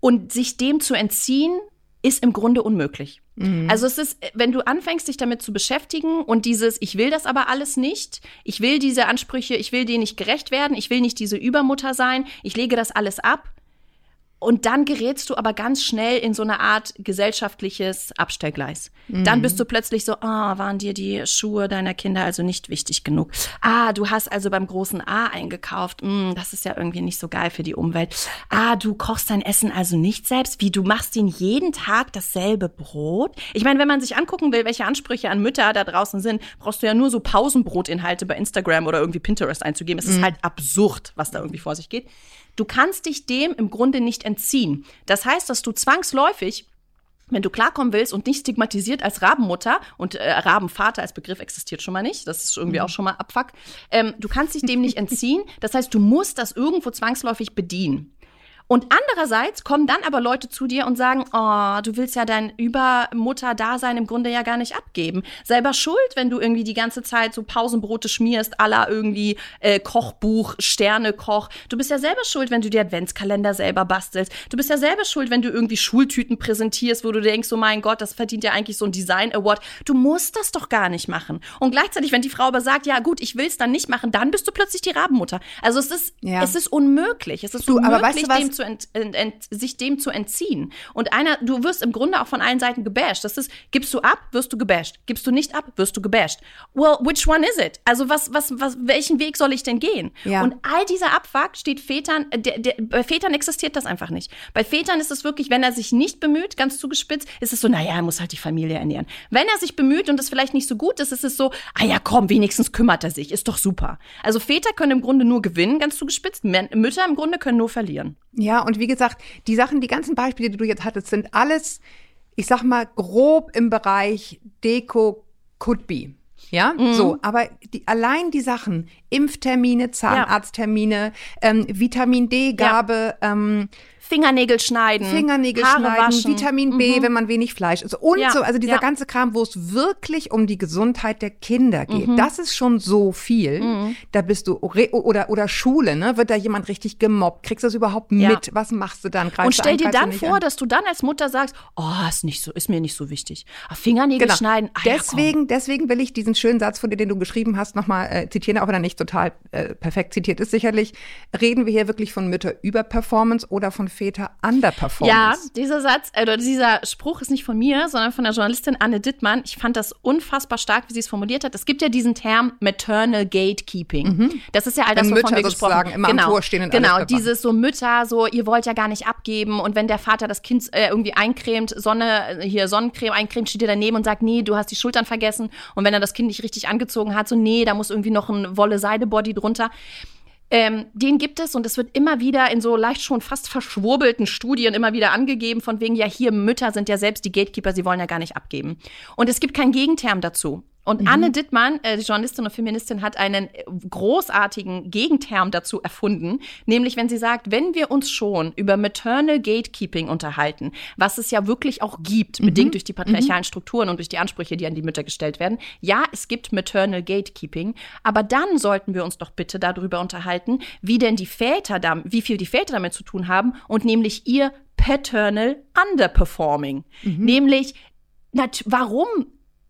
Und sich dem zu entziehen, ist im Grunde unmöglich. Mhm. Also es ist, wenn du anfängst, dich damit zu beschäftigen und dieses, ich will das aber alles nicht, ich will diese Ansprüche, ich will denen nicht gerecht werden, ich will nicht diese Übermutter sein, ich lege das alles ab, und dann gerätst du aber ganz schnell in so eine Art gesellschaftliches Abstellgleis. Mhm. Dann bist du plötzlich so, ah, waren dir die Schuhe deiner Kinder also nicht wichtig genug? Ah, du hast also beim großen A eingekauft. Mm, das ist ja irgendwie nicht so geil für die Umwelt. Ah, du kochst dein Essen also nicht selbst. Wie, du machst ihnen jeden Tag dasselbe Brot? Ich meine, wenn man sich angucken will, welche Ansprüche an Mütter da draußen sind, brauchst du ja nur so Pausenbrotinhalte bei Instagram oder irgendwie Pinterest einzugeben. Es ist mhm. halt absurd, was da irgendwie vor sich geht. Du kannst dich dem im Grunde nicht entziehen. Das heißt, dass du zwangsläufig wenn du klarkommen willst und nicht stigmatisiert als Rabenmutter und äh, Rabenvater als Begriff existiert schon mal nicht, das ist irgendwie mhm. auch schon mal Abfuck, ähm, du kannst dich dem nicht entziehen. Das heißt, du musst das irgendwo zwangsläufig bedienen. Und andererseits kommen dann aber Leute zu dir und sagen, oh, du willst ja dein Übermutter-Dasein im Grunde ja gar nicht abgeben. Selber schuld, wenn du irgendwie die ganze Zeit so Pausenbrote schmierst, aller irgendwie äh, Kochbuch, Sternekoch. Du bist ja selber schuld, wenn du die Adventskalender selber bastelst. Du bist ja selber schuld, wenn du irgendwie Schultüten präsentierst, wo du denkst, oh mein Gott, das verdient ja eigentlich so ein Design-Award. Du musst das doch gar nicht machen. Und gleichzeitig, wenn die Frau aber sagt, ja gut, ich will es dann nicht machen, dann bist du plötzlich die Rabenmutter. Also es ist, ja. es ist unmöglich. Es ist du, unmöglich, weißt du dem zu ent, ent, ent, sich dem zu entziehen. Und einer, du wirst im Grunde auch von allen Seiten gebasht. Das ist, gibst du ab, wirst du gebasht. Gibst du nicht ab, wirst du gebasht. Well, which one is it? Also was, was, was, welchen Weg soll ich denn gehen? Ja. Und all dieser Abfuck steht Vätern, der, der, bei Vätern existiert das einfach nicht. Bei Vätern ist es wirklich, wenn er sich nicht bemüht, ganz zugespitzt, ist es so, naja, er muss halt die Familie ernähren. Wenn er sich bemüht und es vielleicht nicht so gut ist, ist es so, ah ja, komm, wenigstens kümmert er sich, ist doch super. Also Väter können im Grunde nur gewinnen, ganz zugespitzt. Mütter im Grunde können nur verlieren. Ja, und wie gesagt, die Sachen, die ganzen Beispiele, die du jetzt hattest, sind alles, ich sag mal, grob im Bereich Deko could be. Ja, mhm. so, aber die, allein die Sachen, Impftermine, Zahnarzttermine, ja. ähm, Vitamin D-Gabe, ja. ähm, Fingernägel schneiden, Fingernägel Haare schneiden, waschen. Vitamin B, mhm. wenn man wenig Fleisch isst und ja. so, also dieser ja. ganze Kram, wo es wirklich um die Gesundheit der Kinder geht. Mhm. Das ist schon so viel. Mhm. Da bist du oder oder Schule, ne? Wird da jemand richtig gemobbt? Kriegst du das überhaupt ja. mit? Was machst du dann? Greifst und stell dir dann vor, an? dass du dann als Mutter sagst, oh, ist nicht so, ist mir nicht so wichtig. Aber Fingernägel genau. schneiden. Ah, deswegen, deswegen will ich diesen schönen Satz von dir, den du geschrieben hast, nochmal äh, zitieren, auch wenn er nicht total äh, perfekt zitiert ist. Sicherlich reden wir hier wirklich von Mütter über Performance oder von Väter Underperformance. Ja, dieser Satz, äh, oder dieser Spruch ist nicht von mir, sondern von der Journalistin Anne Dittmann. Ich fand das unfassbar stark, wie sie es formuliert hat. Es gibt ja diesen Term Maternal Gatekeeping. Mhm. Das ist ja all das, wovon Mütter wir gesprochen haben. Immer genau, am Tor stehen genau, dieses so Mütter, so ihr wollt ja gar nicht abgeben und wenn der Vater das Kind äh, irgendwie eincremt, Sonne, hier Sonnencreme eincremt, steht er daneben und sagt, nee, du hast die Schultern vergessen und wenn er das Kind nicht richtig angezogen hat, so nee, da muss irgendwie noch ein Wolle-Seide-Body drunter. Ähm, den gibt es und es wird immer wieder in so leicht schon fast verschwurbelten Studien immer wieder angegeben, von wegen, ja, hier Mütter sind ja selbst die Gatekeeper, sie wollen ja gar nicht abgeben. Und es gibt keinen Gegenterm dazu. Und mhm. Anne Dittmann, äh, die Journalistin und Feministin, hat einen äh, großartigen Gegenterm dazu erfunden, nämlich wenn sie sagt, wenn wir uns schon über Maternal Gatekeeping unterhalten, was es ja wirklich auch gibt, mhm. bedingt durch die patriarchalen mhm. Strukturen und durch die Ansprüche, die an die Mütter gestellt werden. Ja, es gibt Maternal Gatekeeping, aber dann sollten wir uns doch bitte darüber unterhalten, wie denn die Väter da, wie viel die Väter damit zu tun haben und nämlich ihr Paternal Underperforming. Mhm. Nämlich, warum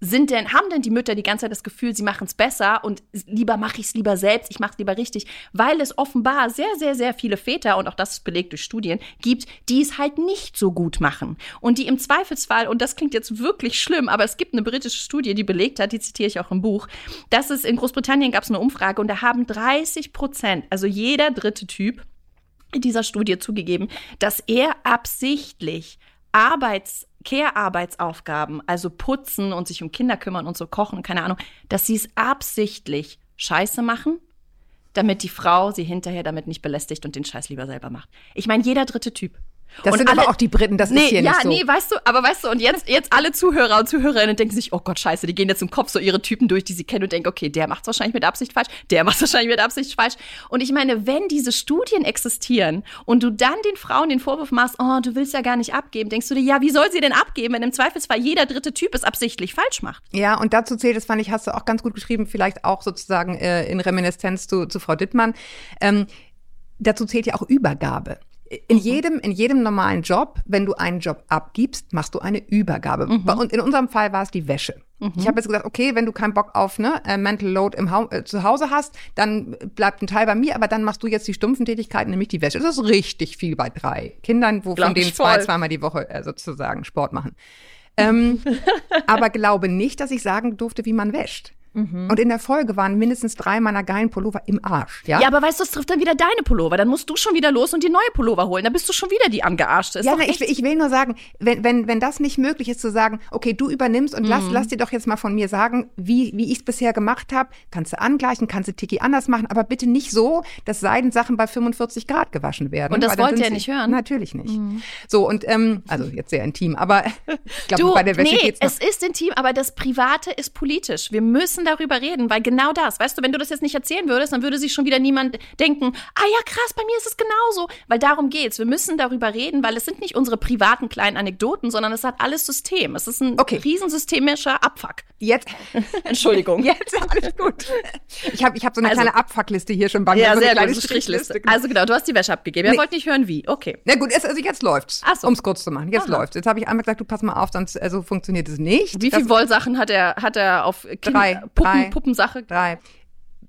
sind denn, haben denn die Mütter die ganze Zeit das Gefühl, sie machen es besser und lieber mache ich es lieber selbst, ich mache es lieber richtig, weil es offenbar sehr, sehr, sehr viele Väter, und auch das ist belegt durch Studien, gibt, die es halt nicht so gut machen. Und die im Zweifelsfall, und das klingt jetzt wirklich schlimm, aber es gibt eine britische Studie, die belegt hat, die zitiere ich auch im Buch, dass es in Großbritannien gab es eine Umfrage und da haben 30 Prozent, also jeder dritte Typ, in dieser Studie zugegeben, dass er absichtlich Arbeits Care-Arbeitsaufgaben, also putzen und sich um Kinder kümmern und so kochen, keine Ahnung, dass sie es absichtlich scheiße machen, damit die Frau sie hinterher damit nicht belästigt und den Scheiß lieber selber macht. Ich meine, jeder dritte Typ. Das und sind alle, aber auch die Briten, das nee, ist hier ja, nicht so. Ja, nee, weißt du, aber weißt du, und jetzt, jetzt alle Zuhörer und Zuhörerinnen denken sich, oh Gott, scheiße, die gehen jetzt im Kopf so ihre Typen durch, die sie kennen und denken, okay, der macht's wahrscheinlich mit Absicht falsch, der macht's (laughs) wahrscheinlich mit Absicht falsch. Und ich meine, wenn diese Studien existieren und du dann den Frauen den Vorwurf machst, oh, du willst ja gar nicht abgeben, denkst du dir, ja, wie soll sie denn abgeben, wenn im Zweifelsfall jeder dritte Typ es absichtlich falsch macht? Ja, und dazu zählt, das fand ich, hast du auch ganz gut geschrieben, vielleicht auch sozusagen äh, in Reminiszenz zu, zu Frau Dittmann, ähm, dazu zählt ja auch Übergabe in mhm. jedem, in jedem normalen Job, wenn du einen Job abgibst, machst du eine Übergabe. Mhm. Und in unserem Fall war es die Wäsche. Mhm. Ich habe jetzt gesagt, okay, wenn du keinen Bock auf ne, äh, Mental Load im ha äh, zu Hause hast, dann bleibt ein Teil bei mir, aber dann machst du jetzt die stumpfen Tätigkeiten, nämlich die Wäsche. Das ist richtig viel bei drei Kindern, wo von denen zwei zweimal die Woche äh, sozusagen Sport machen. ähm, (laughs) aber glaube nicht, dass ich sagen durfte, wie man wäscht. Mhm. Und in der Folge waren mindestens drei meiner geilen Pullover im Arsch. Ja, ja aber weißt du, es trifft dann wieder deine Pullover. Dann musst du schon wieder los und die neue Pullover holen. Dann bist du schon wieder die angearschte. Ist ja, na, ich, ich, will nur sagen, wenn, wenn, wenn das nicht möglich ist, zu sagen, okay, du übernimmst und mhm. lass, lass dir doch jetzt mal von mir sagen, wie, wie ich es bisher gemacht habe, kannst du angleichen, kannst du Tiki anders machen, aber bitte nicht so, dass Seidensachen bei 45 Grad gewaschen werden. Und das wollt ihr ja nicht hören. Natürlich nicht. Mhm. So, und ähm, also jetzt sehr intim, aber (laughs) ich glaube, bei der Wäsche nee, geht's noch. es ist intim, aber das Private ist politisch. Wir müssen müssen darüber reden, weil genau das, weißt du, wenn du das jetzt nicht erzählen würdest, dann würde sich schon wieder niemand denken, ah ja, krass, bei mir ist es genauso. Weil darum geht's. Wir müssen darüber reden, weil es sind nicht unsere privaten kleinen Anekdoten, sondern es hat alles System. Es ist ein okay. riesensystemischer Abfuck. Jetzt. (laughs) Entschuldigung. Jetzt alles gut. Ich habe ich hab so eine also, kleine Abfuckliste hier schon bei mir. Ja, so sehr gut, Strichliste. Genau. Also genau, du hast die Wäsche abgegeben. Nee. Er wollte nicht hören, wie. Okay. Na gut, es, also jetzt läuft's. Ach so. Um es kurz zu machen. Jetzt Aha. läuft's. Jetzt habe ich einmal gesagt, du pass mal auf, sonst also funktioniert es nicht. Wie viele Wollsachen hat er, hat er auf kind drei, Puppen, drei, Puppensache? Drei.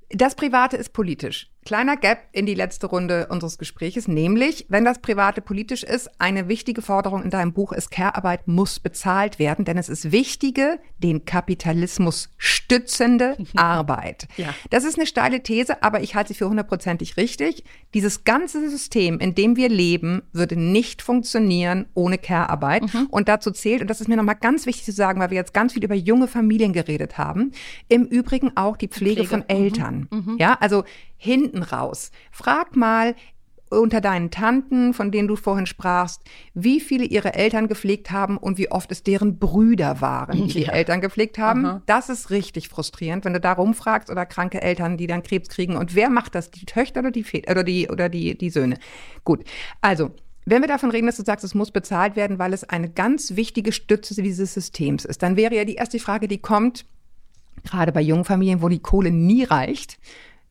Das Private ist politisch. Kleiner Gap in die letzte Runde unseres Gespräches, nämlich, wenn das Private politisch ist, eine wichtige Forderung in deinem Buch ist, Care-Arbeit muss bezahlt werden, denn es ist wichtige, den Kapitalismus stützende (laughs) Arbeit. Ja. Das ist eine steile These, aber ich halte sie für hundertprozentig richtig. Dieses ganze System, in dem wir leben, würde nicht funktionieren ohne Care-Arbeit. Mhm. Und dazu zählt, und das ist mir nochmal ganz wichtig zu sagen, weil wir jetzt ganz viel über junge Familien geredet haben, im Übrigen auch die Pflege, Pflege. von mhm. Eltern. Mhm. Ja, also hinten raus. Frag mal unter deinen Tanten, von denen du vorhin sprachst, wie viele ihre Eltern gepflegt haben und wie oft es deren Brüder waren, die (laughs) ja. die Eltern gepflegt haben. Aha. Das ist richtig frustrierend, wenn du da rumfragst oder kranke Eltern, die dann Krebs kriegen. Und wer macht das? Die Töchter oder die Väter oder die oder die die Söhne? Gut. Also wenn wir davon reden, dass du sagst, es muss bezahlt werden, weil es eine ganz wichtige Stütze dieses Systems ist, dann wäre ja die erste Frage, die kommt, gerade bei jungen Familien, wo die Kohle nie reicht,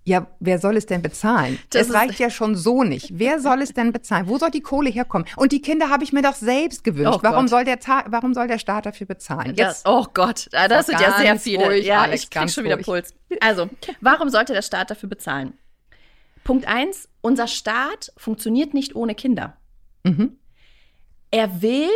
ja, wer soll es denn bezahlen? Das es reicht ja schon so nicht. Wer soll es denn bezahlen? Wo soll die Kohle herkommen? Und die Kinder habe ich mir doch selbst gewünscht. Oh warum soll der warum soll der Staat dafür bezahlen? Jetzt, das, oh Gott, das, das sind ja sehr viele. Ruhig, ja, Alex, ich krieg schon wieder ruhig. Puls. Also, warum sollte der Staat dafür bezahlen? Punkt eins: Unser Staat funktioniert nicht ohne Kinder. Mhm. Er will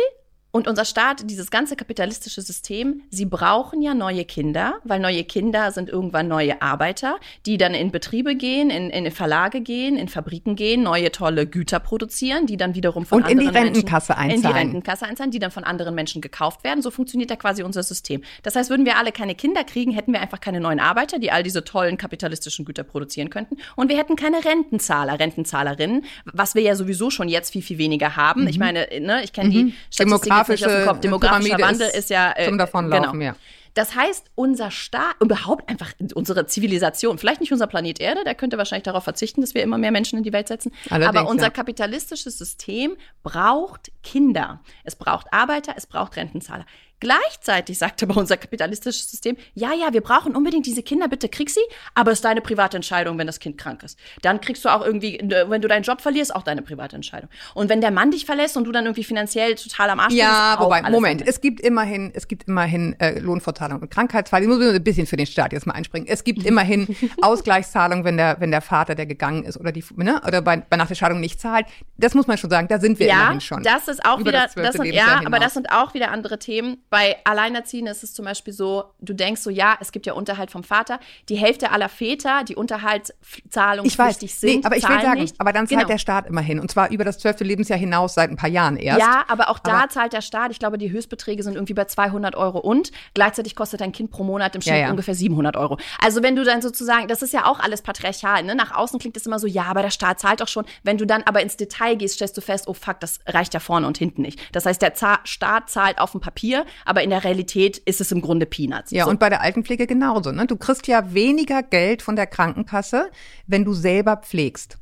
und unser Staat, dieses ganze kapitalistische System, sie brauchen ja neue Kinder, weil neue Kinder sind irgendwann neue Arbeiter, die dann in Betriebe gehen, in, in Verlage gehen, in Fabriken gehen, neue tolle Güter produzieren, die dann wiederum von und anderen in die Rentenkasse Menschen, einzahlen. In die Rentenkasse einzahlen, die dann von anderen Menschen gekauft werden. So funktioniert ja quasi unser System. Das heißt, würden wir alle keine Kinder kriegen, hätten wir einfach keine neuen Arbeiter, die all diese tollen kapitalistischen Güter produzieren könnten. Und wir hätten keine Rentenzahler, Rentenzahlerinnen, was wir ja sowieso schon jetzt viel, viel weniger haben. Mhm. Ich meine, ne, ich kenne mhm. die Statistik demografische, demografischer Wandel ist, ist ja äh, zum Davonlaufen, genau. ja. Das heißt, unser Staat, überhaupt einfach unsere Zivilisation, vielleicht nicht unser Planet Erde, der könnte wahrscheinlich darauf verzichten, dass wir immer mehr Menschen in die Welt setzen. Allerdings, aber unser ja. kapitalistisches System braucht Kinder. Es braucht Arbeiter, es braucht Rentenzahler. Gleichzeitig sagt aber unser kapitalistisches System, ja, ja, wir brauchen unbedingt diese Kinder, bitte krieg sie, aber es ist deine private Entscheidung, wenn das Kind krank ist. Dann kriegst du auch irgendwie, wenn du deinen Job verlierst, auch deine private Entscheidung. Und wenn der Mann dich verlässt und du dann irgendwie finanziell total am Arsch bist, ja, bist, wobei, Moment, es gibt immerhin, es gibt immerhin äh, Lohnfortzahlung und Krankheitsfall. Ich muss ein bisschen für den Staat jetzt mal einspringen. Es gibt immerhin (laughs) Ausgleichszahlung, wenn der, wenn der Vater, der gegangen ist oder die, ne, oder bei, bei nach der Scheidung nicht zahlt. Das muss man schon sagen, da sind wir ja, immerhin schon. das ist auch wieder, das, das sind, ja, aber das sind auch wieder andere Themen. Bei Alleinerziehenden ist es zum Beispiel so, du denkst so, ja, es gibt ja Unterhalt vom Vater. Die Hälfte aller Väter, die unterhaltszahlungspflichtig sind, nee, aber ich will sagen, nicht. aber dann zahlt genau. der Staat immerhin. Und zwar über das zwölfte Lebensjahr hinaus seit ein paar Jahren erst. Ja, aber auch da aber zahlt der Staat, ich glaube, die Höchstbeträge sind irgendwie bei 200 Euro und gleichzeitig kostet ein Kind pro Monat im Schnitt ja, ja. ungefähr 700 Euro. Also wenn du dann sozusagen, das ist ja auch alles patriarchal, ne? Nach außen klingt es immer so, ja, aber der Staat zahlt doch schon. Wenn du dann aber ins Detail gehst, stellst du fest, oh fuck, das reicht ja vorne und hinten nicht. Das heißt, der Staat zahlt auf dem Papier, aber in der Realität ist es im Grunde Peanuts. Ja, so. und bei der Altenpflege genauso. Ne? Du kriegst ja weniger Geld von der Krankenkasse, wenn du selber pflegst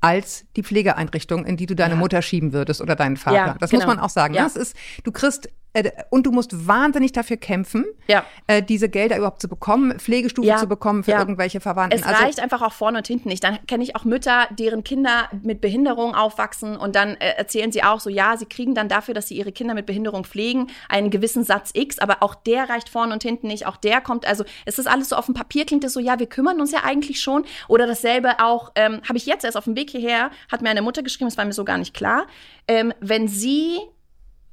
als die Pflegeeinrichtung, in die du deine ja. Mutter schieben würdest oder deinen Vater. Ja, das genau. muss man auch sagen. Ne? Ja. Das ist, du kriegst und du musst wahnsinnig dafür kämpfen, ja. äh, diese Gelder überhaupt zu bekommen, Pflegestufe ja. zu bekommen für ja. irgendwelche Verwandten. Es also, reicht einfach auch vorne und hinten nicht. Dann kenne ich auch Mütter, deren Kinder mit Behinderung aufwachsen und dann äh, erzählen sie auch so, ja, sie kriegen dann dafür, dass sie ihre Kinder mit Behinderung pflegen, einen gewissen Satz X, aber auch der reicht vorne und hinten nicht. Auch der kommt, also es ist alles so auf dem Papier, klingt es so, ja, wir kümmern uns ja eigentlich schon. Oder dasselbe auch, ähm, habe ich jetzt erst auf dem Weg hierher, hat mir eine Mutter geschrieben, das war mir so gar nicht klar, ähm, wenn sie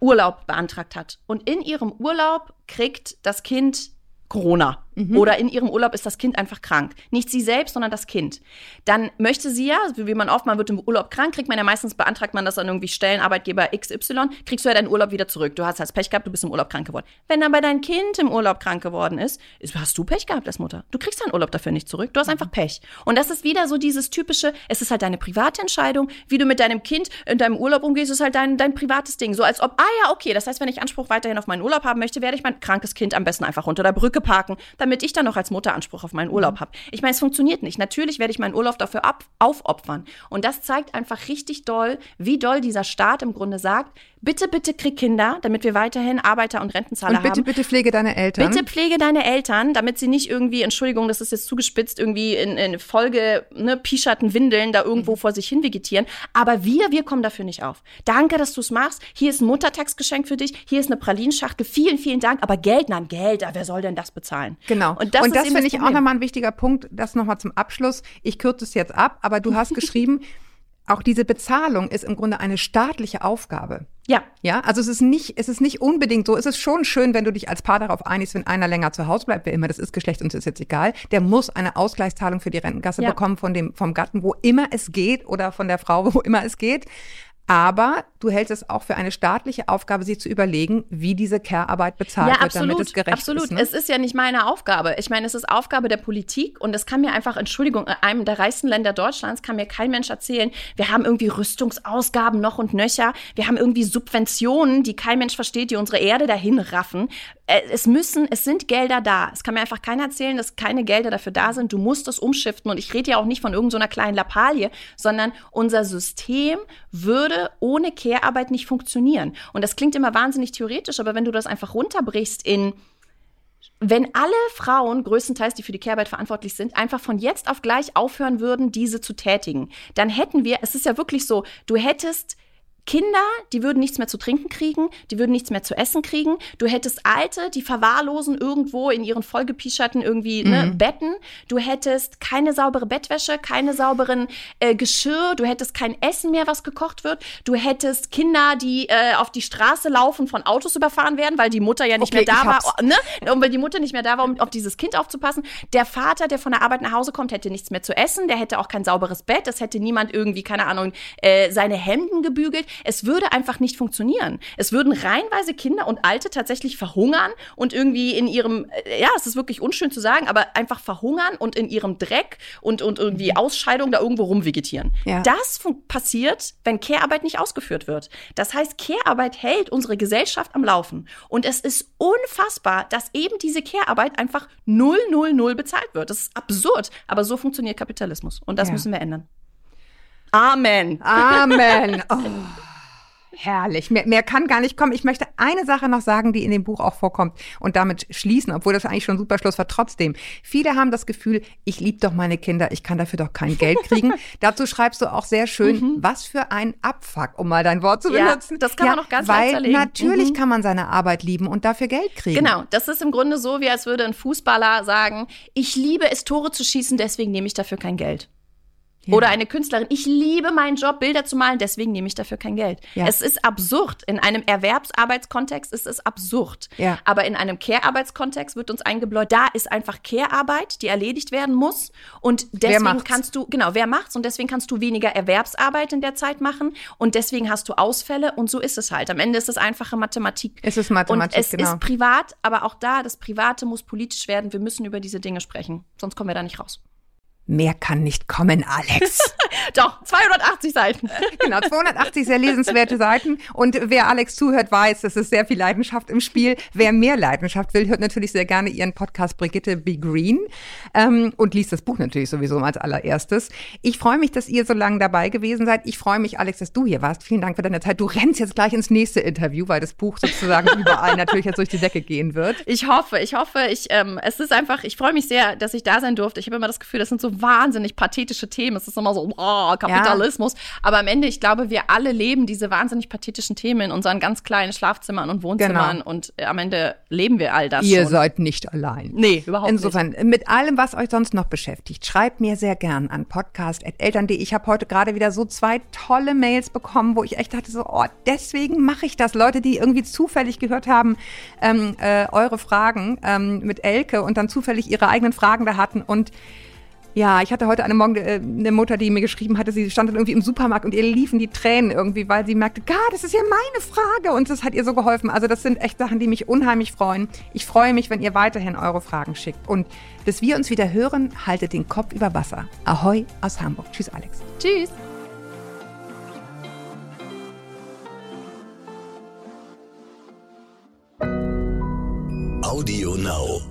Urlaub beantragt hat. Und in ihrem Urlaub kriegt das Kind Corona. Mhm. Oder in ihrem Urlaub ist das Kind einfach krank. Nicht sie selbst, sondern das Kind. Dann möchte sie ja, wie man oft, man wird im Urlaub krank, kriegt man ja meistens, beantragt man das an irgendwie Stellen, Arbeitgeber XY, kriegst du ja deinen Urlaub wieder zurück. Du hast halt Pech gehabt, du bist im Urlaub krank geworden. Wenn aber dein Kind im Urlaub krank geworden ist, hast du Pech gehabt als Mutter. Du kriegst deinen Urlaub dafür nicht zurück. Du hast einfach Pech. Und das ist wieder so dieses typische, es ist halt deine private Entscheidung, wie du mit deinem Kind in deinem Urlaub umgehst, ist halt dein, dein privates Ding. So als ob, ah ja, okay, das heißt, wenn ich Anspruch weiterhin auf meinen Urlaub haben möchte, werde ich mein krankes Kind am besten einfach unter der Brücke parken damit ich dann noch als Mutter Anspruch auf meinen Urlaub mhm. habe. Ich meine, es funktioniert nicht. Natürlich werde ich meinen Urlaub dafür ab, aufopfern. Und das zeigt einfach richtig doll, wie doll dieser Staat im Grunde sagt, bitte, bitte krieg Kinder, damit wir weiterhin Arbeiter- und Rentenzahler und bitte, haben. Bitte, bitte pflege deine Eltern. Bitte pflege deine Eltern, damit sie nicht irgendwie, Entschuldigung, das ist jetzt zugespitzt, irgendwie in, in Folge, ne, pischerten Windeln da irgendwo mhm. vor sich hin vegetieren. Aber wir, wir kommen dafür nicht auf. Danke, dass du es machst. Hier ist ein Muttertagsgeschenk für dich. Hier ist eine Pralinschachtel. Vielen, vielen Dank. Aber Geld, nein, Geld, wer soll denn das bezahlen? Genau. Und das, und das finde ich auch nochmal ein wichtiger Punkt. Das nochmal zum Abschluss. Ich kürze es jetzt ab, aber du hast (laughs) geschrieben, auch diese Bezahlung ist im Grunde eine staatliche Aufgabe. Ja. Ja, also es ist nicht, es ist nicht unbedingt so. Es ist schon schön, wenn du dich als Paar darauf einigst, wenn einer länger zu Hause bleibt, wer immer das ist, Geschlecht uns ist jetzt egal. Der muss eine Ausgleichszahlung für die Rentenkasse ja. bekommen von dem, vom Gatten, wo immer es geht oder von der Frau, (laughs) wo immer es geht. Aber du hältst es auch für eine staatliche Aufgabe, sich zu überlegen, wie diese Care-Arbeit bezahlt ja, absolut, wird, damit es gerecht absolut. ist. Absolut. Ne? Es ist ja nicht meine Aufgabe. Ich meine, es ist Aufgabe der Politik und es kann mir einfach, Entschuldigung, in einem der reichsten Länder Deutschlands kann mir kein Mensch erzählen, wir haben irgendwie Rüstungsausgaben noch und nöcher, wir haben irgendwie Subventionen, die kein Mensch versteht, die unsere Erde dahin raffen. Äh, es müssen, es sind Gelder da. Es kann mir einfach keiner erzählen, dass keine Gelder dafür da sind. Du musst es umschiften. Und ich rede ja auch nicht von irgendeiner so kleinen Lappalie, sondern unser System würde ohne Care-Arbeit nicht funktionieren. Und das klingt immer wahnsinnig theoretisch, aber wenn du das einfach runterbrichst in wenn alle Frauen, größtenteils, die für die Care-Arbeit verantwortlich sind, einfach von jetzt auf gleich aufhören würden, diese zu tätigen, dann hätten wir, es ist ja wirklich so, du hättest Kinder, die würden nichts mehr zu trinken kriegen, die würden nichts mehr zu essen kriegen. Du hättest Alte, die verwahrlosen irgendwo in ihren vollgepischerten irgendwie ne, mhm. Betten. Du hättest keine saubere Bettwäsche, keine sauberen äh, Geschirr. Du hättest kein Essen mehr, was gekocht wird. Du hättest Kinder, die äh, auf die Straße laufen, von Autos überfahren werden, weil die Mutter ja nicht okay, mehr da war, ne? Und weil die Mutter nicht mehr da war, um auf dieses Kind aufzupassen. Der Vater, der von der Arbeit nach Hause kommt, hätte nichts mehr zu essen. Der hätte auch kein sauberes Bett. Es hätte niemand irgendwie, keine Ahnung, äh, seine Hemden gebügelt. Es würde einfach nicht funktionieren. Es würden reihenweise Kinder und Alte tatsächlich verhungern und irgendwie in ihrem, äh, ja, es ist wirklich unschön zu sagen, aber einfach verhungern und in ihrem Dreck und, und irgendwie mhm. Ausscheidung da irgendwo rumvegetieren. Ja. Das passiert, wenn Care-Arbeit nicht ausgeführt wird. Das heißt, Care-Arbeit hält unsere Gesellschaft am Laufen. Und es ist unfassbar, dass eben diese Care-Arbeit einfach null, null, null bezahlt wird. Das ist absurd. Aber so funktioniert Kapitalismus. Und das ja. müssen wir ändern. Amen. Amen. (laughs) Oh. Herrlich. Mehr, mehr kann gar nicht kommen. Ich möchte eine Sache noch sagen, die in dem Buch auch vorkommt und damit schließen, obwohl das eigentlich schon ein super Schluss war. Trotzdem, viele haben das Gefühl, ich liebe doch meine Kinder, ich kann dafür doch kein Geld kriegen. (laughs) Dazu schreibst du auch sehr schön, mhm. was für ein Abfuck, um mal dein Wort zu benutzen. Ja, das kann ja, man noch ganz Weil natürlich mhm. kann man seine Arbeit lieben und dafür Geld kriegen. Genau, das ist im Grunde so, wie als würde ein Fußballer sagen, ich liebe es, Tore zu schießen, deswegen nehme ich dafür kein Geld. Ja. Oder eine Künstlerin, ich liebe meinen Job, Bilder zu malen, deswegen nehme ich dafür kein Geld. Ja. Es ist absurd. In einem Erwerbsarbeitskontext ist es absurd. Ja. Aber in einem Care-Arbeitskontext wird uns eingebläut, da ist einfach Care-Arbeit, die erledigt werden muss. Und deswegen kannst du, genau, wer macht's? Und deswegen kannst du weniger Erwerbsarbeit in der Zeit machen. Und deswegen hast du Ausfälle. Und so ist es halt. Am Ende ist es einfache Mathematik. Es ist Mathematik, und es genau. ist privat, aber auch da, das Private muss politisch werden. Wir müssen über diese Dinge sprechen. Sonst kommen wir da nicht raus. Mehr kann nicht kommen, Alex. (laughs) Doch, 280 Seiten. (laughs) genau, 280 sehr lesenswerte Seiten. Und wer Alex zuhört, weiß, es ist sehr viel Leidenschaft im Spiel. Wer mehr Leidenschaft will, hört natürlich sehr gerne ihren Podcast Brigitte Be Green ähm, und liest das Buch natürlich sowieso als allererstes. Ich freue mich, dass ihr so lange dabei gewesen seid. Ich freue mich, Alex, dass du hier warst. Vielen Dank für deine Zeit. Du rennst jetzt gleich ins nächste Interview, weil das Buch sozusagen (laughs) überall natürlich jetzt durch die Decke gehen wird. Ich hoffe, ich hoffe, ich, ähm, es ist einfach, ich freue mich sehr, dass ich da sein durfte. Ich habe immer das Gefühl, das sind so wahnsinnig pathetische Themen. Es ist immer so, oh, Kapitalismus. Ja. Aber am Ende, ich glaube, wir alle leben diese wahnsinnig pathetischen Themen in unseren ganz kleinen Schlafzimmern und Wohnzimmern. Genau. Und äh, am Ende leben wir all das. Ihr schon. seid nicht allein. Nee, überhaupt Insofern, nicht. Insofern, mit allem, was euch sonst noch beschäftigt, schreibt mir sehr gern an podcast.eltern.de. Ich habe heute gerade wieder so zwei tolle Mails bekommen, wo ich echt dachte, so, oh, deswegen mache ich das. Leute, die irgendwie zufällig gehört haben, ähm, äh, eure Fragen ähm, mit Elke und dann zufällig ihre eigenen Fragen da hatten und ja, ich hatte heute eine Morgen äh, eine Mutter, die mir geschrieben hatte, sie stand dann irgendwie im Supermarkt und ihr liefen die Tränen irgendwie, weil sie merkte, God, das ist ja meine Frage und das hat ihr so geholfen. Also das sind echt Sachen, die mich unheimlich freuen. Ich freue mich, wenn ihr weiterhin eure Fragen schickt. Und bis wir uns wieder hören, haltet den Kopf über Wasser. Ahoi aus Hamburg. Tschüss, Alex. Tschüss. Audio Now.